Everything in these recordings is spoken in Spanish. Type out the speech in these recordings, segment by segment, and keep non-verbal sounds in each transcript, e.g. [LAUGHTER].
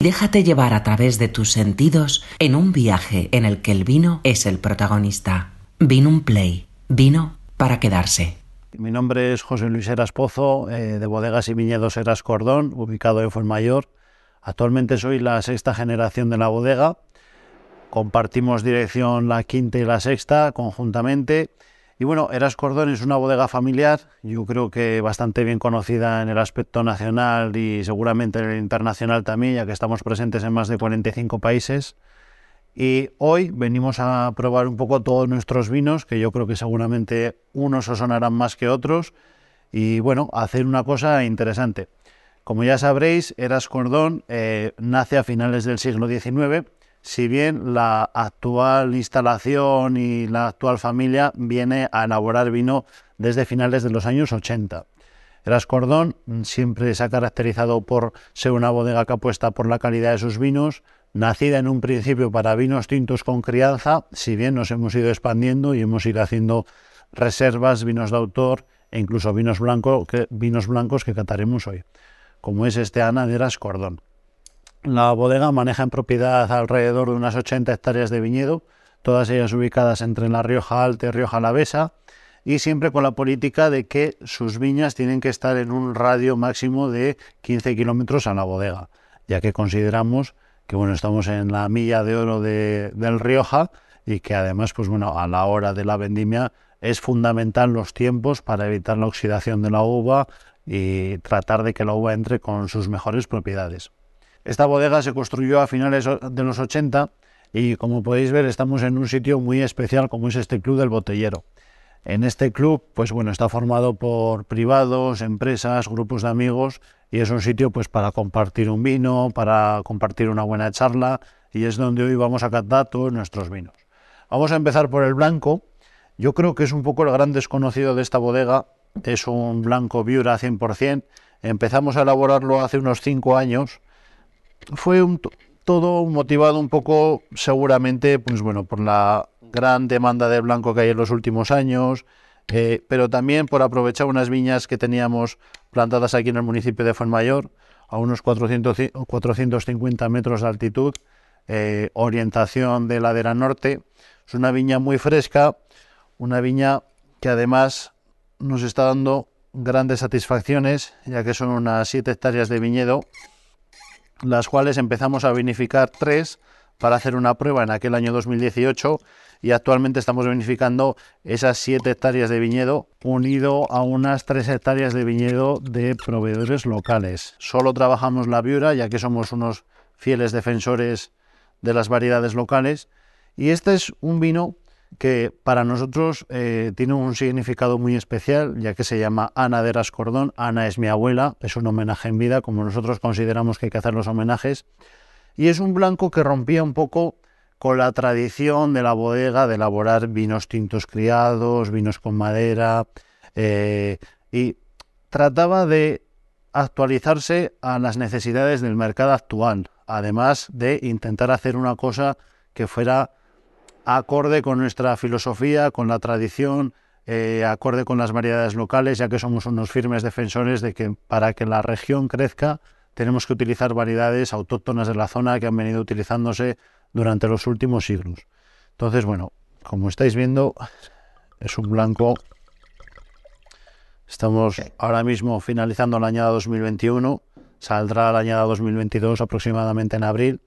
Déjate llevar a través de tus sentidos en un viaje en el que el vino es el protagonista. Vino un play. Vino para quedarse. Mi nombre es José Luis Eras Pozo, eh, de Bodegas y Viñedos Eras Cordón, ubicado en Fuenmayor. Actualmente soy la sexta generación de la bodega. Compartimos dirección la quinta y la sexta conjuntamente. Y bueno, Eras Cordón es una bodega familiar, yo creo que bastante bien conocida en el aspecto nacional y seguramente en el internacional también, ya que estamos presentes en más de 45 países. Y hoy venimos a probar un poco todos nuestros vinos, que yo creo que seguramente unos os sonarán más que otros, y bueno, hacer una cosa interesante. Como ya sabréis, Eras Cordón eh, nace a finales del siglo XIX si bien la actual instalación y la actual familia viene a elaborar vino desde finales de los años 80. Eras Cordón siempre se ha caracterizado por ser una bodega que apuesta por la calidad de sus vinos, nacida en un principio para vinos tintos con crianza, si bien nos hemos ido expandiendo y hemos ido haciendo reservas, vinos de autor e incluso vinos, que, vinos blancos que cataremos hoy, como es este Ana de Eras Cordón. La bodega maneja en propiedad alrededor de unas 80 hectáreas de viñedo, todas ellas ubicadas entre la Rioja Alta y Rioja Alavesa, y siempre con la política de que sus viñas tienen que estar en un radio máximo de 15 kilómetros a la bodega, ya que consideramos que bueno, estamos en la milla de oro de, del Rioja y que además, pues bueno, a la hora de la vendimia es fundamental los tiempos para evitar la oxidación de la uva y tratar de que la uva entre con sus mejores propiedades. Esta bodega se construyó a finales de los 80 y como podéis ver estamos en un sitio muy especial como es este Club del Botellero. En este club, pues bueno, está formado por privados, empresas, grupos de amigos y es un sitio pues para compartir un vino, para compartir una buena charla y es donde hoy vamos a catar todos nuestros vinos. Vamos a empezar por el blanco. Yo creo que es un poco el gran desconocido de esta bodega. Es un blanco Viura 100%. Empezamos a elaborarlo hace unos 5 años fue todo motivado un poco seguramente pues bueno por la gran demanda de blanco que hay en los últimos años eh, pero también por aprovechar unas viñas que teníamos plantadas aquí en el municipio de Fuenmayor a unos 400, 450 metros de altitud eh, orientación de ladera norte. Es una viña muy fresca una viña que además nos está dando grandes satisfacciones ya que son unas 7 hectáreas de viñedo las cuales empezamos a vinificar tres para hacer una prueba en aquel año 2018 y actualmente estamos vinificando esas siete hectáreas de viñedo unido a unas tres hectáreas de viñedo de proveedores locales. Solo trabajamos la viura ya que somos unos fieles defensores de las variedades locales y este es un vino que para nosotros eh, tiene un significado muy especial, ya que se llama Ana de Rascordón. Ana es mi abuela, es un homenaje en vida, como nosotros consideramos que hay que hacer los homenajes. Y es un blanco que rompía un poco con la tradición de la bodega de elaborar vinos tintos criados, vinos con madera, eh, y trataba de actualizarse a las necesidades del mercado actual, además de intentar hacer una cosa que fuera acorde con nuestra filosofía, con la tradición, eh, acorde con las variedades locales, ya que somos unos firmes defensores de que para que la región crezca tenemos que utilizar variedades autóctonas de la zona que han venido utilizándose durante los últimos siglos. Entonces, bueno, como estáis viendo, es un blanco. Estamos ahora mismo finalizando la añada 2021, saldrá la añada 2022 aproximadamente en abril.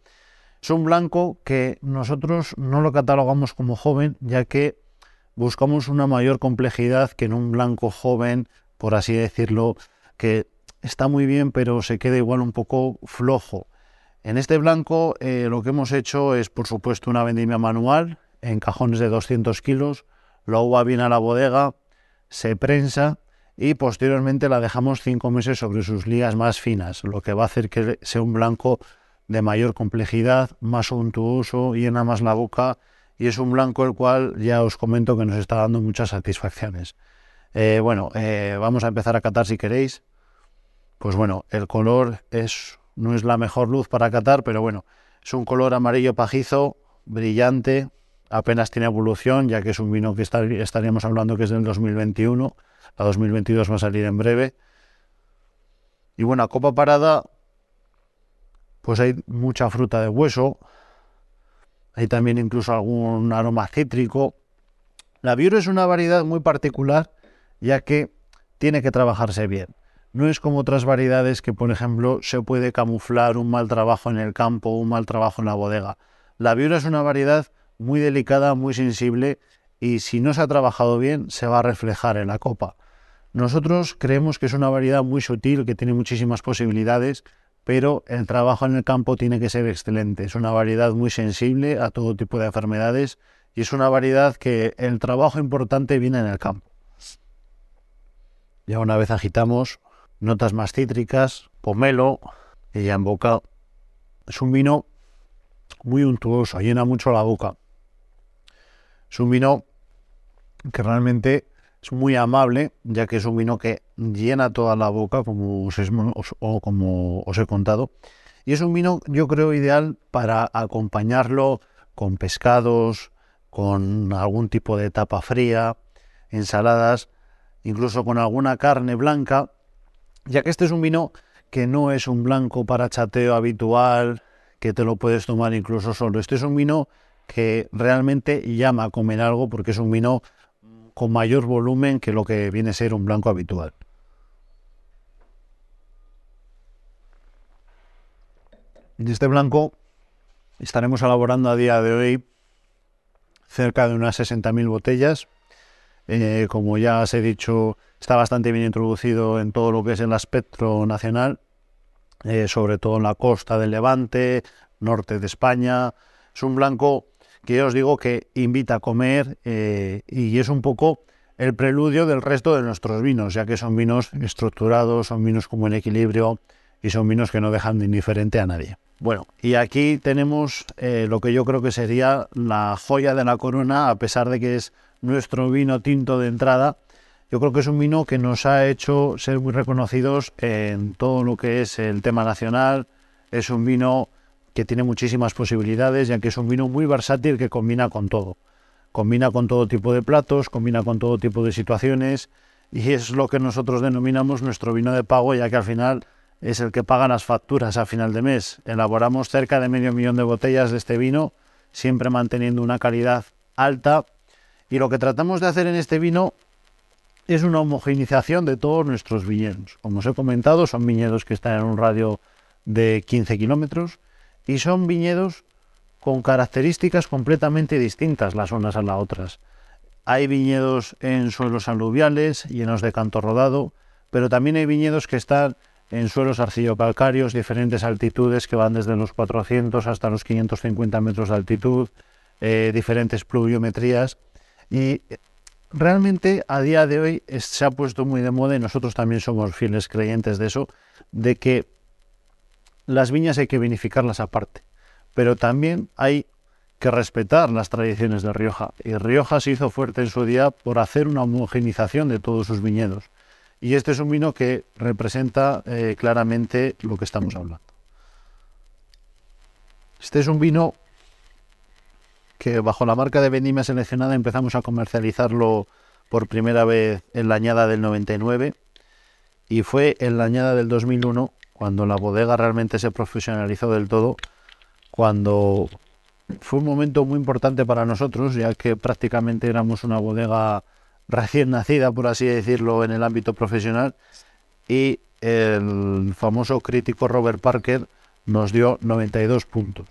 Es un blanco que nosotros no lo catalogamos como joven, ya que buscamos una mayor complejidad que en un blanco joven, por así decirlo, que está muy bien, pero se queda igual un poco flojo. En este blanco eh, lo que hemos hecho es, por supuesto, una vendimia manual en cajones de 200 kilos, la uva viene a la bodega, se prensa y posteriormente la dejamos cinco meses sobre sus ligas más finas, lo que va a hacer que sea un blanco de mayor complejidad, más untuoso, llena más la boca y es un blanco el cual ya os comento que nos está dando muchas satisfacciones. Eh, bueno, eh, vamos a empezar a catar si queréis. Pues bueno, el color es, no es la mejor luz para catar, pero bueno, es un color amarillo pajizo, brillante, apenas tiene evolución, ya que es un vino que estaríamos hablando que es del 2021, la 2022 va a salir en breve. Y bueno, copa parada pues hay mucha fruta de hueso, hay también incluso algún aroma cítrico. La Biuro es una variedad muy particular ya que tiene que trabajarse bien. No es como otras variedades que, por ejemplo, se puede camuflar un mal trabajo en el campo o un mal trabajo en la bodega. La Biuro es una variedad muy delicada, muy sensible y si no se ha trabajado bien se va a reflejar en la copa. Nosotros creemos que es una variedad muy sutil, que tiene muchísimas posibilidades, pero el trabajo en el campo tiene que ser excelente. Es una variedad muy sensible a todo tipo de enfermedades y es una variedad que el trabajo importante viene en el campo. Ya una vez agitamos, notas más cítricas, pomelo, y ya en boca. Es un vino muy untuoso, llena mucho la boca. Es un vino que realmente es muy amable, ya que es un vino que llena toda la boca, como os, o como os he contado. Y es un vino, yo creo, ideal para acompañarlo con pescados, con algún tipo de tapa fría, ensaladas, incluso con alguna carne blanca, ya que este es un vino que no es un blanco para chateo habitual, que te lo puedes tomar incluso solo. Este es un vino que realmente llama a comer algo porque es un vino con mayor volumen que lo que viene a ser un blanco habitual. Este blanco estaremos elaborando a día de hoy cerca de unas 60.000 botellas. Eh, como ya os he dicho, está bastante bien introducido en todo lo que es el espectro nacional, eh, sobre todo en la costa del Levante, norte de España. Es un blanco que yo os digo que invita a comer eh, y es un poco el preludio del resto de nuestros vinos, ya que son vinos estructurados, son vinos como en equilibrio y son vinos que no dejan de indiferente a nadie. Bueno, y aquí tenemos eh, lo que yo creo que sería la joya de la corona, a pesar de que es nuestro vino tinto de entrada. Yo creo que es un vino que nos ha hecho ser muy reconocidos en todo lo que es el tema nacional. Es un vino que tiene muchísimas posibilidades, ya que es un vino muy versátil que combina con todo. Combina con todo tipo de platos, combina con todo tipo de situaciones y es lo que nosotros denominamos nuestro vino de pago, ya que al final es el que paga las facturas a final de mes. Elaboramos cerca de medio millón de botellas de este vino, siempre manteniendo una calidad alta y lo que tratamos de hacer en este vino es una homogeneización de todos nuestros viñedos. Como os he comentado, son viñedos que están en un radio de 15 kilómetros y son viñedos con características completamente distintas las unas a las otras. Hay viñedos en suelos aluviales, llenos de canto rodado, pero también hay viñedos que están en suelos arcillocalcáreos, diferentes altitudes que van desde los 400 hasta los 550 metros de altitud, eh, diferentes pluviometrías. Y realmente a día de hoy se ha puesto muy de moda y nosotros también somos fieles creyentes de eso, de que las viñas hay que vinificarlas aparte, pero también hay que respetar las tradiciones de Rioja. Y Rioja se hizo fuerte en su día por hacer una homogenización de todos sus viñedos. Y este es un vino que representa eh, claramente lo que estamos hablando. Este es un vino que bajo la marca de Vendimia Seleccionada empezamos a comercializarlo por primera vez en la añada del 99 y fue en la añada del 2001 cuando la bodega realmente se profesionalizó del todo, cuando fue un momento muy importante para nosotros, ya que prácticamente éramos una bodega recién nacida, por así decirlo, en el ámbito profesional, y el famoso crítico Robert Parker nos dio 92 puntos.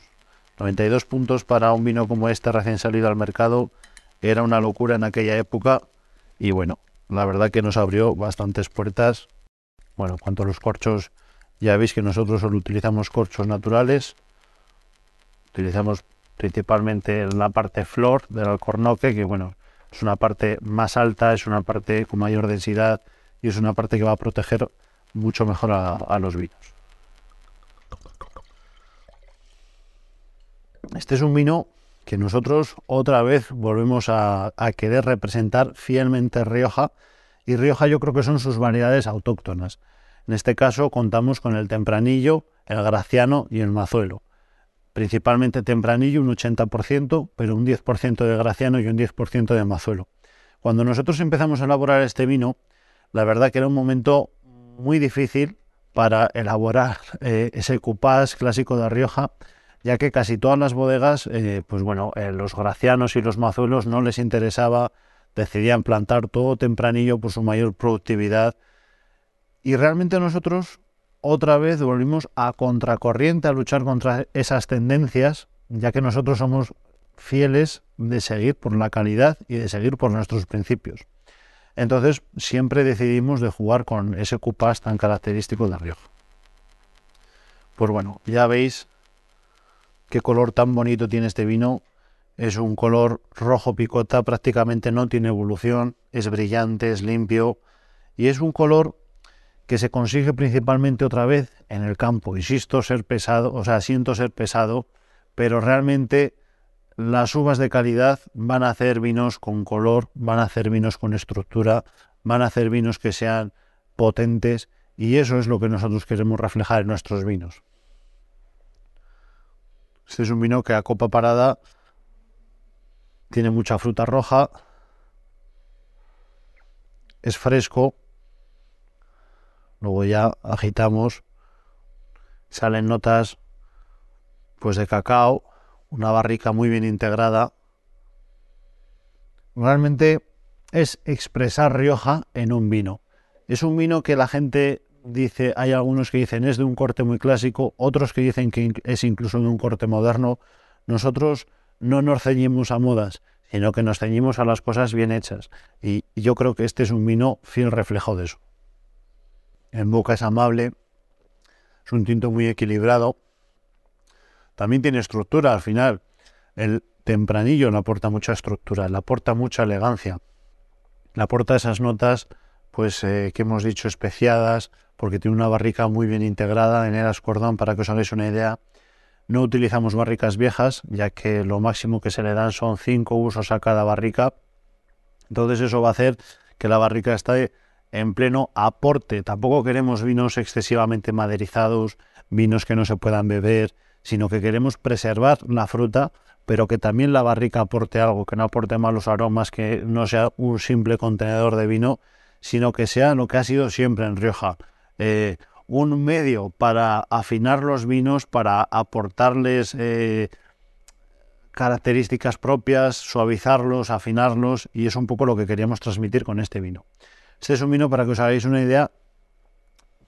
92 puntos para un vino como este recién salido al mercado era una locura en aquella época y bueno, la verdad que nos abrió bastantes puertas. Bueno, cuanto a los corchos, ya veis que nosotros solo utilizamos corchos naturales. Utilizamos principalmente la parte flor del alcornoque, que bueno, es una parte más alta, es una parte con mayor densidad y es una parte que va a proteger mucho mejor a, los vinos. Este es un vino que nosotros otra vez volvemos a, a, querer representar fielmente Rioja y Rioja yo creo que son sus variedades autóctonas. En este caso contamos con el tempranillo, el graciano y el mazuelo. Principalmente tempranillo, un 80%, pero un 10% de graciano y un 10% de mazuelo. Cuando nosotros empezamos a elaborar este vino, la verdad que era un momento muy difícil para elaborar eh, ese cupás clásico de Rioja, ya que casi todas las bodegas, eh, pues bueno, eh, los gracianos y los mazuelos no les interesaba, decidían plantar todo tempranillo por su mayor productividad. Y realmente nosotros otra vez volvimos a contracorriente a luchar contra esas tendencias, ya que nosotros somos fieles de seguir por la calidad y de seguir por nuestros principios. Entonces siempre decidimos de jugar con ese cupás tan característico de Rioja. Pues bueno, ya veis qué color tan bonito tiene este vino. Es un color rojo picota, prácticamente no tiene evolución, es brillante, es limpio y es un color que se consigue principalmente otra vez en el campo. Insisto, ser pesado, o sea, siento ser pesado, pero realmente las uvas de calidad van a hacer vinos con color, van a hacer vinos con estructura, van a hacer vinos que sean potentes y eso es lo que nosotros queremos reflejar en nuestros vinos. Este es un vino que a copa parada tiene mucha fruta roja, es fresco, luego ya agitamos, salen notas pues de cacao, una barrica muy bien integrada. Realmente es expresar Rioja en un vino. Es un vino que la gente dice, hay algunos que dicen es de un corte muy clásico, otros que dicen que es incluso de un corte moderno. Nosotros no nos ceñimos a modas, sino que nos ceñimos a las cosas bien hechas. Y yo creo que este es un vino fiel reflejo de eso. En boca es amable, es un tinto muy equilibrado, también tiene estructura al final. El tempranillo le aporta mucha estructura, le aporta mucha elegancia, le aporta esas notas pues eh, que hemos dicho especiadas, porque tiene una barrica muy bien integrada en el cordón, para que os hagáis una idea. No utilizamos barricas viejas, ya que lo máximo que se le dan son cinco usos a cada barrica. Entonces eso va a hacer que la barrica esté en pleno aporte. Tampoco queremos vinos excesivamente maderizados, vinos que no se puedan beber, sino que queremos preservar la fruta, pero que también la barrica aporte algo, que no aporte malos aromas, que no sea un simple contenedor de vino, sino que sea lo que ha sido siempre en Rioja, eh, un medio para afinar los vinos, para aportarles eh, características propias, suavizarlos, afinarlos, y es un poco lo que queríamos transmitir con este vino. Este es un vino, para que os hagáis una idea,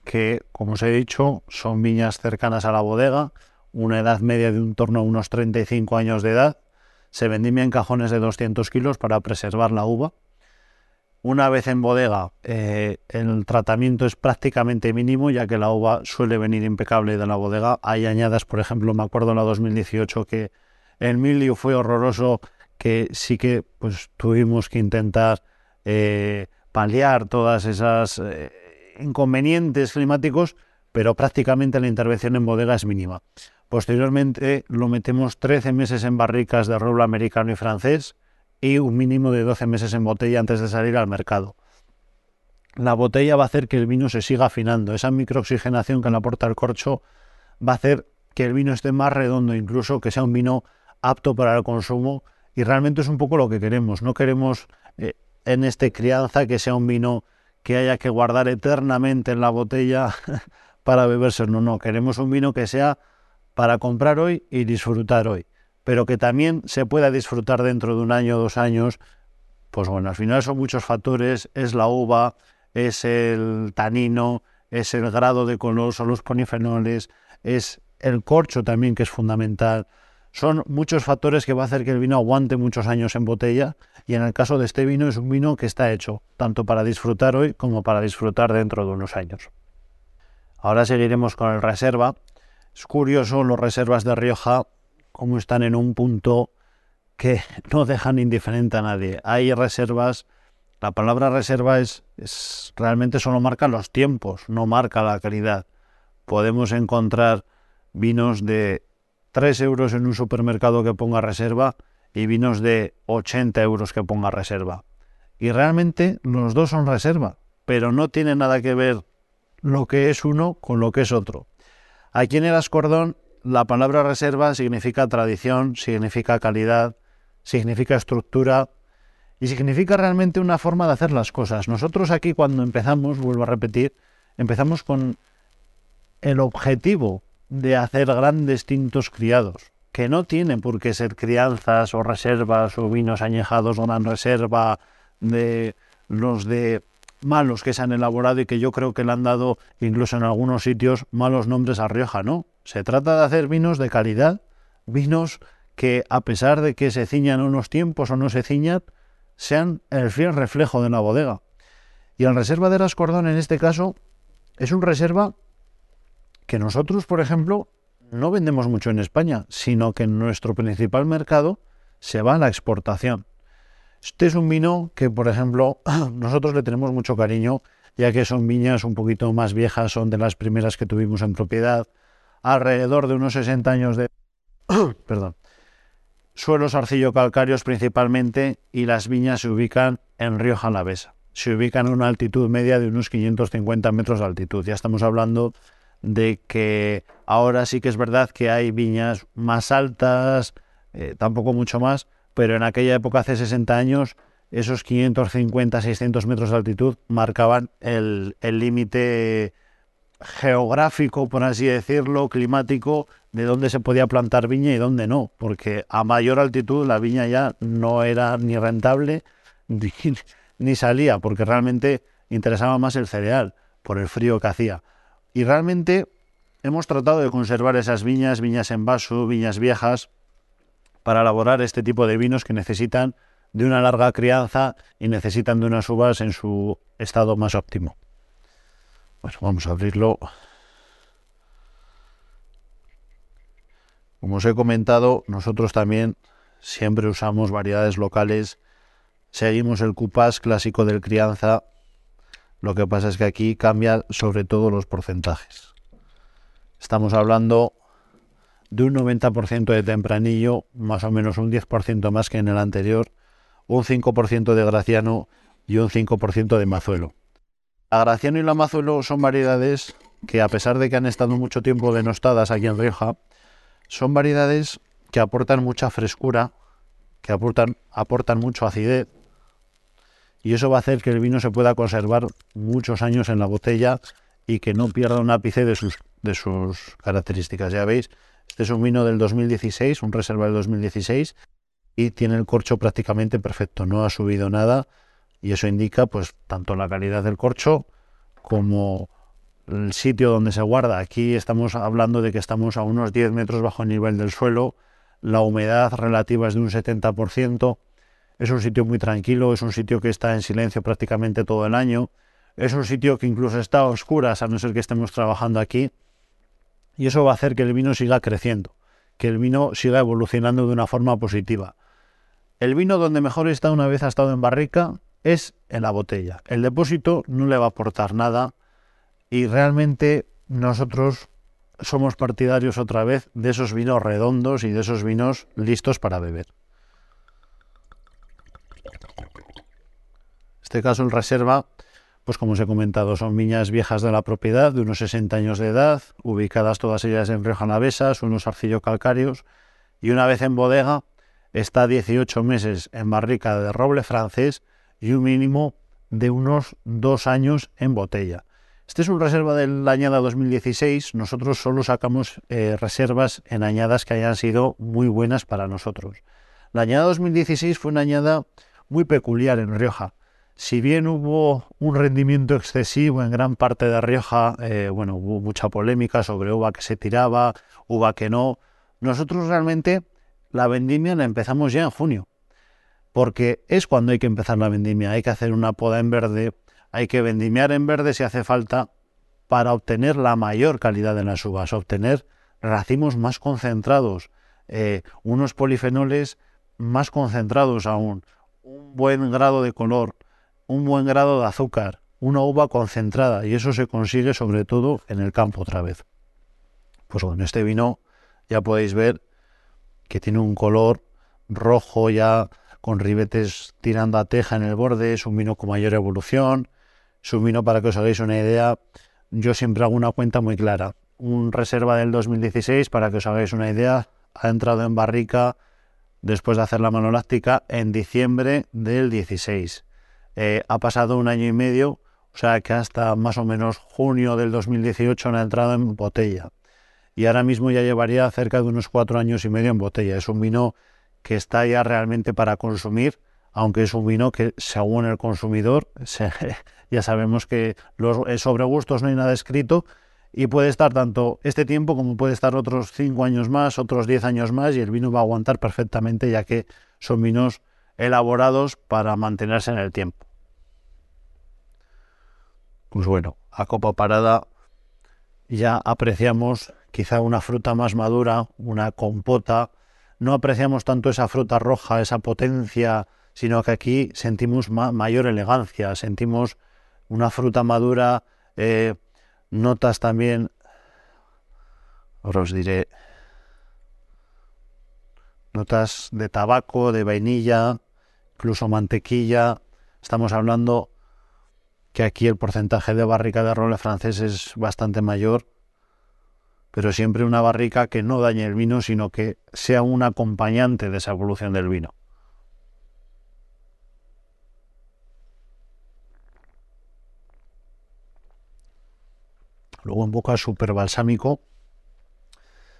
que, como os he dicho, son viñas cercanas a la bodega, una edad media de un torno a unos 35 años de edad. Se vendimia en cajones de 200 kilos para preservar la uva. Una vez en bodega, eh, el tratamiento es prácticamente mínimo, ya que la uva suele venir impecable de la bodega. Hay añadas, por ejemplo, me acuerdo en la 2018 que el milio fue horroroso, que sí que pues tuvimos que intentar eh, paliar todas esas eh, inconvenientes climáticos, pero prácticamente la intervención en bodega es mínima. Posteriormente lo metemos 13 meses en barricas de roble americano y francés y un mínimo de 12 meses en botella antes de salir al mercado. La botella va a hacer que el vino se siga afinando. Esa microoxigenación que le aporta el corcho va a hacer que el vino esté más redondo, incluso que sea un vino apto para el consumo. Y realmente es un poco lo que queremos. No queremos eh, en este crianza que sea un vino que haya que guardar eternamente en la botella [LAUGHS] para beberse. No, no. Queremos un vino que sea para comprar hoy y disfrutar hoy, pero que también se pueda disfrutar dentro de un año dos años, pues bueno, al final son muchos factores, es la uva, es el tanino, es el grado de color, son los polifenoles, es el corcho también que es fundamental. Son muchos factores que va a hacer que el vino aguante muchos años en botella y en el caso de este vino es un vino que está hecho tanto para disfrutar hoy como para disfrutar dentro de unos años. Ahora seguiremos con el reserva, es curioso los reservas de Rioja, cómo están en un punto que [LAUGHS] no dejan indiferente a nadie. Hay reservas, la palabra reserva es, es realmente solo marca los tiempos, no marca la calidad. Podemos encontrar vinos de 3 euros en un supermercado que ponga reserva y vinos de 80 euros que ponga reserva. Y realmente los dos son reserva, pero no tiene nada que ver lo que es uno con lo que es otro. Aquí en el Ascordón la palabra reserva significa tradición, significa calidad, significa estructura y significa realmente una forma de hacer las cosas. Nosotros aquí cuando empezamos, vuelvo a repetir, empezamos con el objetivo de hacer grandes tintos criados, que no tienen por qué ser crianzas o reservas o vinos añejados una reserva de los de malos que se han elaborado y que yo creo que le han dado incluso en algunos sitios malos nombres a Rioja, no. Se trata de hacer vinos de calidad, vinos que a pesar de que se ciñan unos tiempos o no se ciñan, sean el fiel reflejo de una bodega. Y el reserva de Rascordón en este caso es un reserva que nosotros, por ejemplo, no vendemos mucho en España, sino que nuestro principal mercado se va a la exportación. Este es un vino que, por ejemplo, [CLEARS THROAT] nosotros le tenemos mucho cariño, ya que son viñas un poquito más viejas, son de las primeras que tuvimos en propiedad, alrededor de unos 60 años de... [CLEARS THROAT] Perdón. Suelos arcillo-calcáreos principalmente y las viñas se ubican en Río Jalavesa. Se ubican a una altitud media de unos 550 metros de altitud. Ya estamos hablando de que ahora sí que es verdad que hay viñas más altas, eh, tampoco mucho más, pero en aquella época, hace 60 años, esos 550, 600 metros de altitud marcaban el límite geográfico, por así decirlo, climático, de dónde se podía plantar viña y dónde no, porque a mayor altitud la viña ya no era ni rentable [LAUGHS] ni, ni salía, porque realmente interesaba más el cereal, por el frío que hacía. Y realmente hemos tratado de conservar esas viñas, viñas en vaso, viñas viejas, para elaborar este tipo de vinos que necesitan de una larga crianza y necesitan de unas uvas en su estado más óptimo. Bueno, vamos a abrirlo. Como os he comentado, nosotros también siempre usamos variedades locales. Seguimos el cupás clásico del crianza. Lo que pasa es que aquí cambia sobre todo los porcentajes. Estamos hablando de un 90% de tempranillo, más o menos un 10% más que en el anterior, un 5% de graciano y un 5% de mazuelo. La graciano y la mazuelo son variedades que a pesar de que han estado mucho tiempo denostadas aquí en Rioja, son variedades que aportan mucha frescura, que aportan, aportan mucho acidez, y eso va a hacer que el vino se pueda conservar muchos años en la botella y que no pierda un ápice de sus, de sus características. Ya veis, este es un vino del 2016, un reserva del 2016, y tiene el corcho prácticamente perfecto, no ha subido nada, y eso indica pues tanto la calidad del corcho como el sitio donde se guarda. Aquí estamos hablando de que estamos a unos 10 metros bajo el nivel del suelo, la humedad relativa es de un 70%, es un sitio muy tranquilo, es un sitio que está en silencio prácticamente todo el año, es un sitio que incluso está a oscuras, a no ser que estemos trabajando aquí, y eso va a hacer que el vino siga creciendo, que el vino siga evolucionando de una forma positiva. El vino donde mejor está una vez ha estado en barrica es en la botella. El depósito no le va a aportar nada y realmente nosotros somos partidarios otra vez de esos vinos redondos y de esos vinos listos para beber. Este caso el reserva pues como os he comentado, son viñas viejas de la propiedad, de unos 60 años de edad, ubicadas todas ellas en Rioja Navesa, son unos arcillo-calcáreos, y una vez en bodega, está 18 meses en barrica de roble francés y un mínimo de unos dos años en botella. Este es un reserva de la añada 2016. Nosotros solo sacamos eh, reservas en añadas que hayan sido muy buenas para nosotros. La añada 2016 fue una añada muy peculiar en Rioja si bien hubo un rendimiento excesivo en gran parte de Rioja, eh, bueno, hubo mucha polémica sobre uva que se tiraba, uva que no, nosotros realmente la vendimia la empezamos ya en junio, porque es cuando hay que empezar la vendimia, hay que hacer una poda en verde, hay que vendimiar en verde si hace falta para obtener la mayor calidad de las uvas, obtener racimos más concentrados, eh, unos polifenoles más concentrados aún, un buen grado de color, un buen grado de azúcar, una uva concentrada, y eso se consigue sobre todo en el campo otra vez. Pues con este vino ya podéis ver que tiene un color rojo ya con ribetes tirando a teja en el borde, es un vino con mayor evolución, es un vino para que os hagáis una idea, yo siempre hago una cuenta muy clara. Un reserva del 2016, para que os hagáis una idea, ha entrado en barrica después de hacer la manoláctica en diciembre del 16. Eh, ha pasado un año y medio, O sea que hasta más o menos junio del 2018 no ha entrado en botella. Y ahora mismo ya llevaría cerca de unos cuatro años y medio en botella. Es un vino que está ya realmente para consumir, aunque es un vino que según el consumidor, [LAUGHS] ya sabemos que los, eh, sobre gustos no hay nada escrito y puede estar tanto este tiempo como puede estar otros cinco años más, otros diez años más y el vino va a aguantar perfectamente ya que son vinos elaborados para mantenerse en el tiempo. Pues bueno, a copa parada ya apreciamos quizá una fruta más madura, una compota. No apreciamos tanto esa fruta roja, esa potencia, sino que aquí sentimos mayor elegancia, sentimos una fruta madura, eh, notas también, ahora os diré, notas de tabaco, de vainilla, incluso mantequilla. Estamos hablando que aquí el porcentaje de barrica de roble francés es bastante mayor, pero siempre una barrica que no dañe el vino, sino que sea un acompañante de esa evolución del vino. Luego en boca súper balsámico.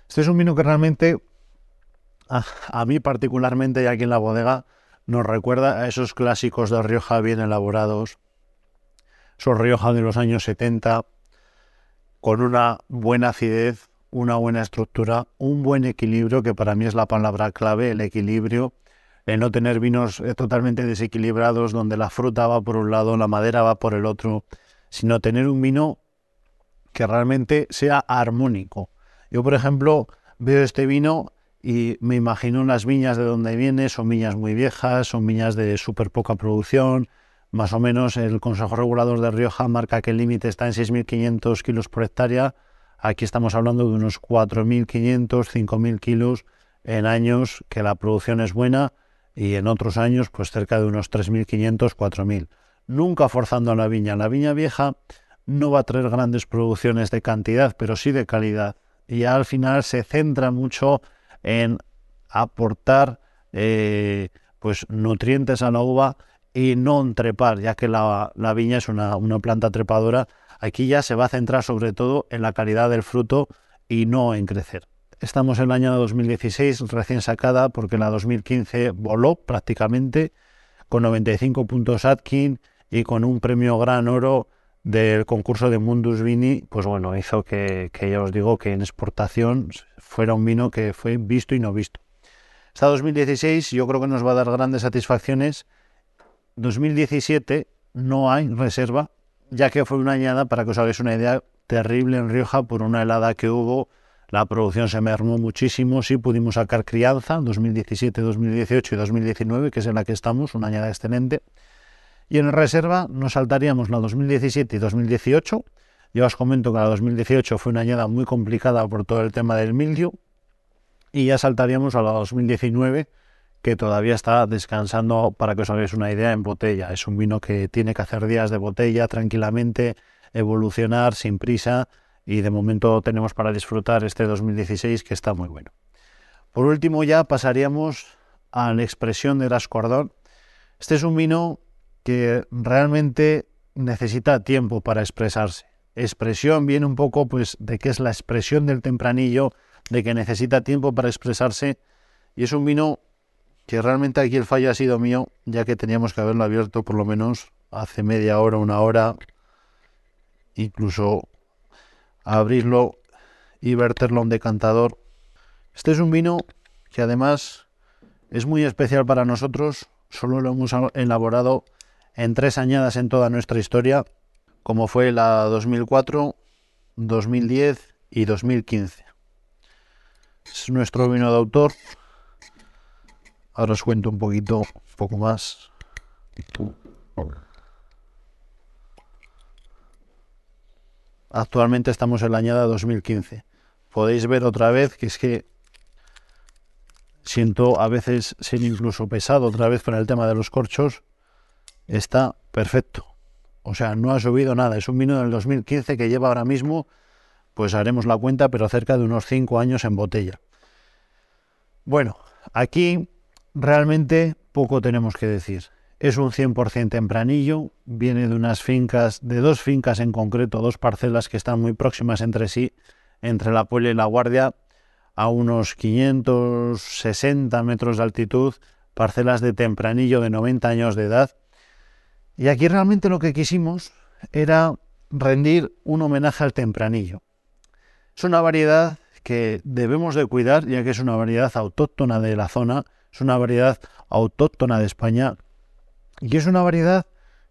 Este es un vino que realmente, a, a mí particularmente y aquí en la bodega, nos recuerda a esos clásicos de Rioja bien elaborados, son Rioja de los años 70, con una buena acidez, una buena estructura, un buen equilibrio, que para mí es la palabra clave, el equilibrio, el no tener vinos eh, totalmente desequilibrados, donde la fruta va por un lado, la madera va por el otro, sino tener un vino que realmente sea armónico. Yo, por ejemplo, veo este vino y me imagino unas viñas de donde viene, son viñas muy viejas, son viñas de súper poca producción, más o menos el Consejo Regulador de Rioja marca que el límite está en 6.500 kilos por hectárea. Aquí estamos hablando de unos 4.500, 5.000 kilos en años que la producción es buena y en otros años pues cerca de unos 3.500, 4.000. Nunca forzando a la viña. La viña vieja no va a traer grandes producciones de cantidad, pero sí de calidad. Y al final se centra mucho en aportar eh, pues nutrientes a la uva y no trepar, ya que la, viña es una, planta trepadora. Aquí ya se va a centrar sobre todo en la calidad del fruto y no en crecer. Estamos en el año 2016 recién sacada porque en la 2015 voló prácticamente con 95 puntos Atkin y con un premio gran oro del concurso de Mundus Vini, pues bueno, hizo que, que ya os digo que en exportación fuera un vino que fue visto y no visto. Esta 2016 yo creo que nos va a dar grandes satisfacciones 2017 no hay reserva, ya que fue una añada, para que os hagáis una idea, terrible en Rioja por una helada que hubo. La producción se mermó muchísimo, sí pudimos sacar crianza 2017, 2018 y 2019, que es en la que estamos, una añada excelente. Y en reserva nos saltaríamos la 2017 y 2018. Ya os comento que la 2018 fue una añada muy complicada por todo el tema del mildio. Y ya saltaríamos a la 2019, que todavía está descansando, para que os hagáis una idea, en botella. Es un vino que tiene que hacer días de botella tranquilamente, evolucionar sin prisa y de momento tenemos para disfrutar este 2016 que está muy bueno. Por último ya pasaríamos a la expresión de las Cordón. Este es un vino que realmente necesita tiempo para expresarse. Expresión viene un poco pues de que es la expresión del tempranillo, de que necesita tiempo para expresarse y es un vino que realmente aquí el fallo ha sido mío, ya que teníamos que haberlo abierto por lo menos hace media hora, una hora, incluso abrirlo y verterlo a un decantador. Este es un vino que además es muy especial para nosotros, solo lo hemos elaborado en tres añadas en toda nuestra historia, como fue la 2004, 2010 y 2015. Es nuestro vino de autor, Ahora os cuento un poquito, un poco más. Actualmente estamos en la añada 2015. Podéis ver otra vez que es que siento a veces ser incluso pesado otra vez con el tema de los corchos. Está perfecto. O sea, no ha subido nada. Es un vino del 2015 que lleva ahora mismo, pues haremos la cuenta, pero cerca de unos 5 años en botella. Bueno, aquí realmente poco tenemos que decir. Es un 100% tempranillo, viene de unas fincas, de dos fincas en concreto, dos parcelas que están muy próximas entre sí, entre la Puebla y la Guardia, a unos 560 metros de altitud, parcelas de tempranillo de 90 años de edad. Y aquí realmente lo que quisimos era rendir un homenaje al tempranillo. Es una variedad que debemos de cuidar, ya que es una variedad autóctona de la zona, es una variedad autóctona de España, y es una variedad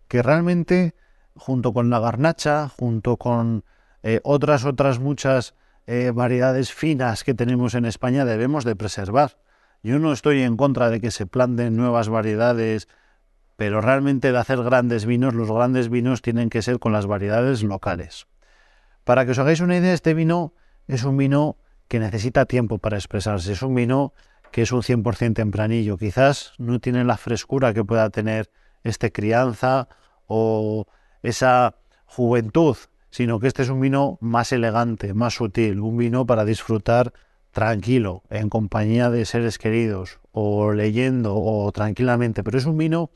que realmente, junto con la garnacha, junto con eh, otras, otras muchas eh, variedades finas que tenemos en España, debemos de preservar. Yo no estoy en contra de que se planten nuevas variedades, pero realmente de hacer grandes vinos, los grandes vinos tienen que ser con las variedades locales. Para que os hagáis una idea, este vino es un vino que necesita tiempo para expresarse, es un vino que es un 100% tempranillo, quizás no tiene la frescura que pueda tener este crianza o esa juventud, sino que este es un vino más elegante, más sutil, un vino para disfrutar tranquilo, en compañía de seres queridos, o leyendo, o tranquilamente, pero es un vino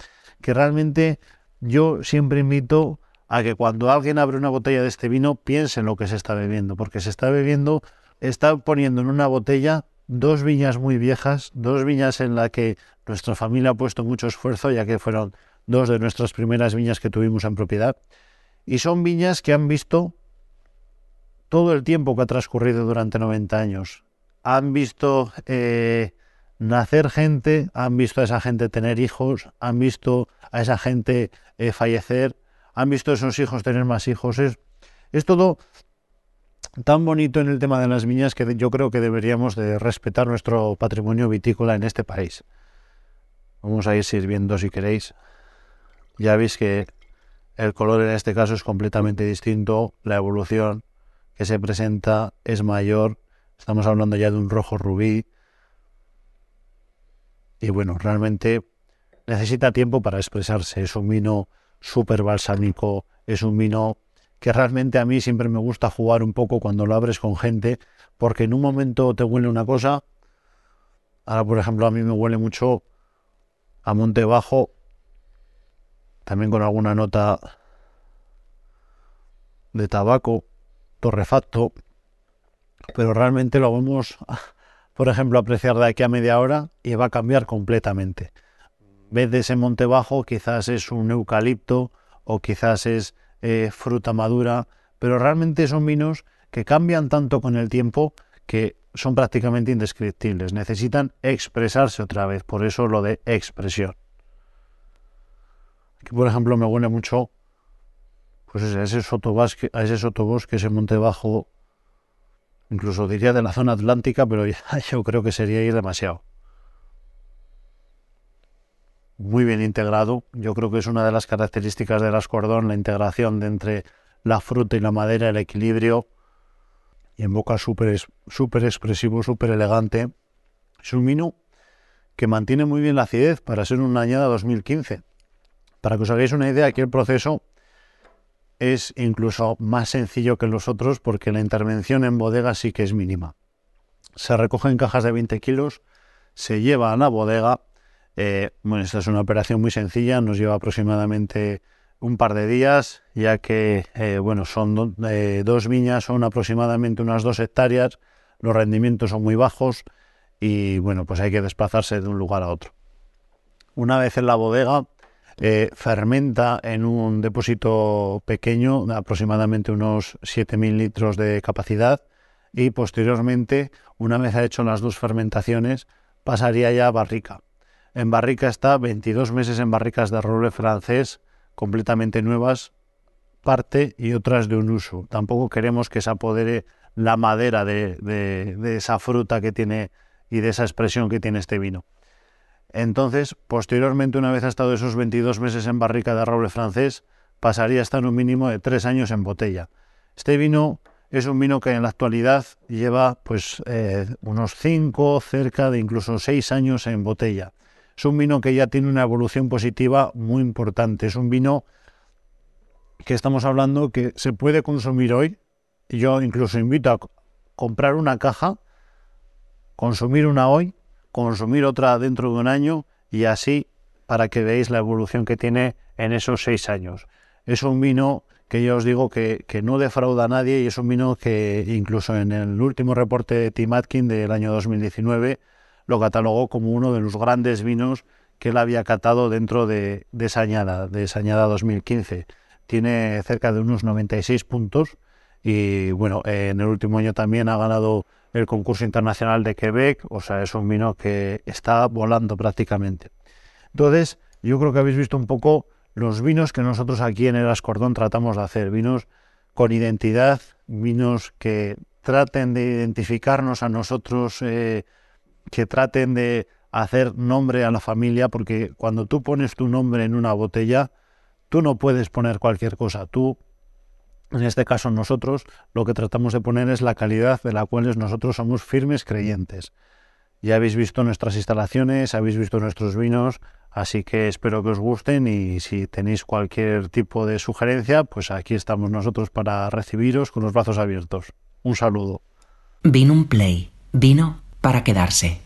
que realmente yo siempre invito a que cuando alguien abre una botella de este vino piense en lo que se está bebiendo, porque se está bebiendo, está poniendo en una botella dos viñas muy viejas, dos viñas en las que nuestra familia ha puesto mucho esfuerzo, ya que fueron dos de nuestras primeras viñas que tuvimos en propiedad, y son viñas que han visto todo el tiempo que ha transcurrido durante 90 años. Han visto eh, nacer gente, han visto a esa gente tener hijos, han visto a esa gente eh, fallecer, han visto a esos hijos tener más hijos. Es, es todo tan bonito en el tema de las viñas que yo creo que deberíamos de respetar nuestro patrimonio vitícola en este país. Vamos a ir sirviendo si queréis. Ya veis que el color en este caso es completamente distinto, la evolución que se presenta es mayor, Estamos hablando ya de un rojo rubí. Y bueno, realmente necesita tiempo para expresarse. Es un vino súper balsámico, es un vino que realmente a mí siempre me gusta jugar un poco cuando lo abres con gente, porque en un momento te huele una cosa, ahora por ejemplo a mí me huele mucho a Monte Bajo, también con alguna nota de tabaco, torrefacto, pero realmente lo vamos, por ejemplo, apreciar de aquí a media hora y va a cambiar completamente. En de ese monte bajo, quizás es un eucalipto o quizás es eh, fruta madura, pero realmente son vinos que cambian tanto con el tiempo que son prácticamente indescriptibles. Necesitan expresarse otra vez, por eso lo de expresión. Aquí, por ejemplo, me huele mucho pues a ese sotobosque, a ese sotobosque, ese monte bajo Incluso diría de la zona atlántica, pero [LAUGHS] yo creo que sería ir demasiado. Muy bien integrado. Yo creo que es una de las características del ascordón, la integración de entre la fruta y la madera, el equilibrio. Y en boca súper super expresivo, súper elegante. Es un vino que mantiene muy bien la acidez para ser una añada 2015. Para que os hagáis una idea, aquí el proceso es incluso más sencillo que los otros porque la intervención en bodega sí que es mínima. Se recoge en cajas de 20 kilos, se lleva a la bodega. Eh, bueno, esta es una operación muy sencilla, nos lleva aproximadamente un par de días, ya que eh, bueno, son eh, dos viñas, son aproximadamente unas dos hectáreas, los rendimientos son muy bajos y bueno, pues hay que desplazarse de un lugar a otro. Una vez en la bodega, eh, fermenta en un depósito pequeño, aproximadamente unos 7.000 litros de capacidad, y posteriormente, una vez hecho las dos fermentaciones, pasaría ya a barrica. En barrica está 22 meses en barricas de roble francés, completamente nuevas, parte y otras de un uso. Tampoco queremos que se apodere la madera de esa fruta que tiene y de esa expresión que tiene este vino. Entonces, posteriormente, una vez ha estado esos 22 meses en barrica de roble francés, pasaría a estar un mínimo de tres años en botella. Este vino es un vino que en la actualidad lleva pues eh, unos 5, cerca de incluso 6 años en botella. Es un vino que ya tiene una evolución positiva muy importante. Es un vino que estamos hablando que se puede consumir hoy. Yo incluso invito a comprar una caja, consumir una hoy consumir otra dentro de un año y así para que veáis la evolución que tiene en esos seis años. Es un vino que yo os digo que, no defrauda a nadie y es un vino que incluso en el último reporte de Tim Atkin del año 2019 lo catalogó como uno de los grandes vinos que él había catado dentro de, de esa añada, de esa añada 2015. Tiene cerca de unos 96 puntos y bueno, en el último año también ha ganado el concurso internacional de Quebec, o sea, es un vino que está volando prácticamente. Entonces, yo creo que habéis visto un poco los vinos que nosotros aquí en el Ascordón tratamos de hacer, vinos con identidad, vinos que traten de identificarnos a nosotros, eh, que traten de hacer nombre a la familia, porque cuando tú pones tu nombre en una botella, tú no puedes poner cualquier cosa, tú en este caso nosotros lo que tratamos de poner es la calidad de la cual nosotros somos firmes creyentes. Ya habéis visto nuestras instalaciones, habéis visto nuestros vinos, así que espero que os gusten y si tenéis cualquier tipo de sugerencia, pues aquí estamos nosotros para recibiros con los brazos abiertos. Un saludo. Vino un play, vino para quedarse.